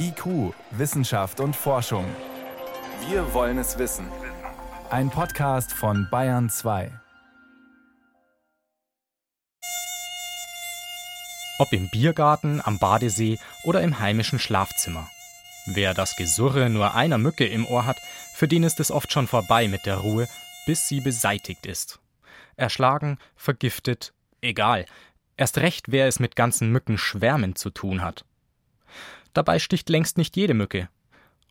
IQ, Wissenschaft und Forschung. Wir wollen es wissen. Ein Podcast von Bayern 2. Ob im Biergarten, am Badesee oder im heimischen Schlafzimmer. Wer das Gesurre nur einer Mücke im Ohr hat, für den ist es oft schon vorbei mit der Ruhe, bis sie beseitigt ist. Erschlagen, vergiftet, egal. Erst recht, wer es mit ganzen Mückenschwärmen zu tun hat. Dabei sticht längst nicht jede Mücke.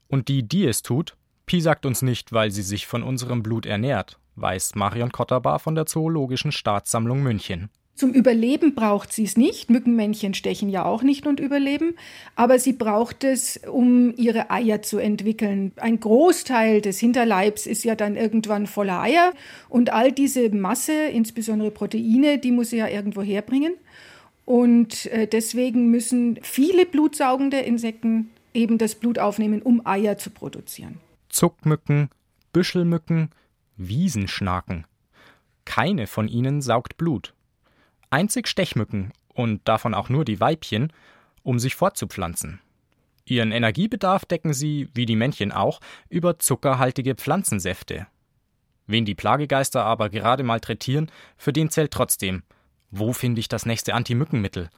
Und die, die es tut, piesackt uns nicht, weil sie sich von unserem Blut ernährt, weiß Marion Kotterbar von der Zoologischen Staatssammlung München. Zum Überleben braucht sie es nicht. Mückenmännchen stechen ja auch nicht und überleben. Aber sie braucht es, um ihre Eier zu entwickeln. Ein Großteil des Hinterleibs ist ja dann irgendwann voller Eier. Und all diese Masse, insbesondere Proteine, die muss sie ja irgendwo herbringen. Und äh, deswegen müssen viele blutsaugende Insekten eben das Blut aufnehmen, um Eier zu produzieren. Zuckmücken, Büschelmücken, Wiesenschnaken. Keine von ihnen saugt Blut einzig Stechmücken und davon auch nur die Weibchen, um sich fortzupflanzen. Ihren Energiebedarf decken sie, wie die Männchen auch, über zuckerhaltige Pflanzensäfte. Wen die Plagegeister aber gerade malträtieren, für den zählt trotzdem, wo finde ich das nächste Anti-Mückenmittel?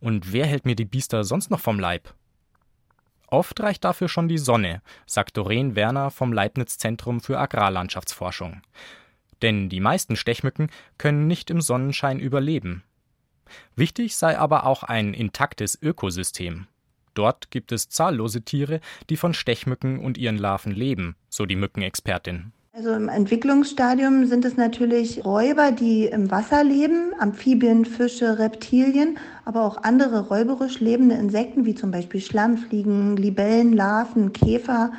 Und wer hält mir die Biester sonst noch vom Leib? Oft reicht dafür schon die Sonne, sagt Doreen Werner vom Leibniz Zentrum für Agrarlandschaftsforschung. Denn die meisten Stechmücken können nicht im Sonnenschein überleben. Wichtig sei aber auch ein intaktes Ökosystem. Dort gibt es zahllose Tiere, die von Stechmücken und ihren Larven leben, so die Mückenexpertin. Also im Entwicklungsstadium sind es natürlich Räuber, die im Wasser leben, Amphibien, Fische, Reptilien, aber auch andere räuberisch lebende Insekten wie zum Beispiel Schlammfliegen, Libellen, Larven, Käfer,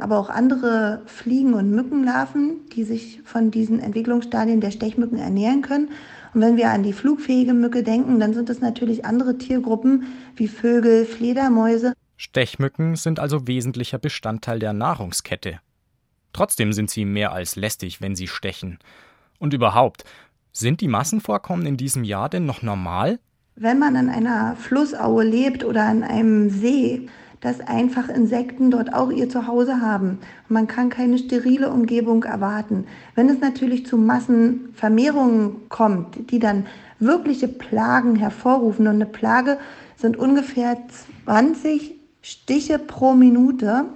aber auch andere Fliegen- und Mückenlarven, die sich von diesen Entwicklungsstadien der Stechmücken ernähren können. Und wenn wir an die flugfähige Mücke denken, dann sind es natürlich andere Tiergruppen wie Vögel, Fledermäuse. Stechmücken sind also wesentlicher Bestandteil der Nahrungskette. Trotzdem sind sie mehr als lästig, wenn sie stechen. Und überhaupt, sind die Massenvorkommen in diesem Jahr denn noch normal? Wenn man an einer Flussaue lebt oder an einem See, dass einfach Insekten dort auch ihr Zuhause haben. Man kann keine sterile Umgebung erwarten. Wenn es natürlich zu Massenvermehrungen kommt, die dann wirkliche Plagen hervorrufen, und eine Plage sind ungefähr 20 Stiche pro Minute,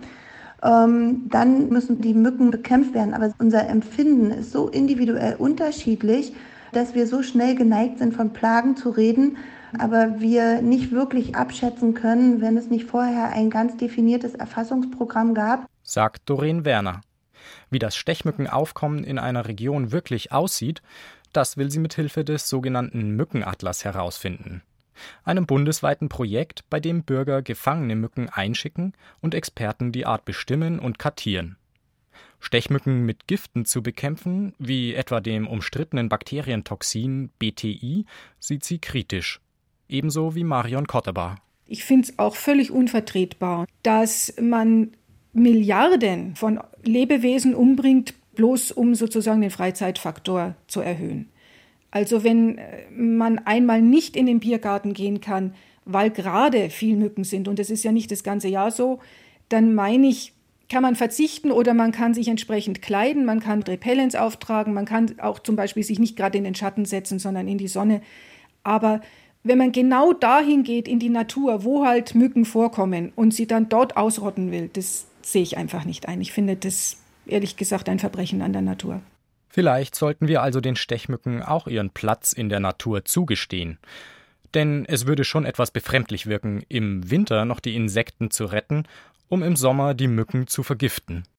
ähm, dann müssen die Mücken bekämpft werden. Aber unser Empfinden ist so individuell unterschiedlich, dass wir so schnell geneigt sind, von Plagen zu reden, aber wir nicht wirklich abschätzen können, wenn es nicht vorher ein ganz definiertes Erfassungsprogramm gab. Sagt Doreen Werner. Wie das Stechmückenaufkommen in einer Region wirklich aussieht, das will sie mit Hilfe des sogenannten Mückenatlas herausfinden. Einem bundesweiten Projekt, bei dem Bürger gefangene Mücken einschicken und Experten die Art bestimmen und kartieren. Stechmücken mit Giften zu bekämpfen, wie etwa dem umstrittenen Bakterientoxin BTI, sieht sie kritisch ebenso wie Marion Kotterbar. Ich finde es auch völlig unvertretbar, dass man Milliarden von Lebewesen umbringt, bloß um sozusagen den Freizeitfaktor zu erhöhen. Also wenn äh, man einmal nicht in den Biergarten gehen kann, weil gerade viel Mücken sind, und das ist ja nicht das ganze Jahr so, dann meine ich, kann man verzichten oder man kann sich entsprechend kleiden, man kann Repellents auftragen, man kann auch zum Beispiel sich nicht gerade in den Schatten setzen, sondern in die Sonne. Aber wenn man genau dahin geht in die Natur, wo halt Mücken vorkommen und sie dann dort ausrotten will, das sehe ich einfach nicht ein. Ich finde das ehrlich gesagt ein Verbrechen an der Natur. Vielleicht sollten wir also den Stechmücken auch ihren Platz in der Natur zugestehen. Denn es würde schon etwas befremdlich wirken, im Winter noch die Insekten zu retten, um im Sommer die Mücken zu vergiften.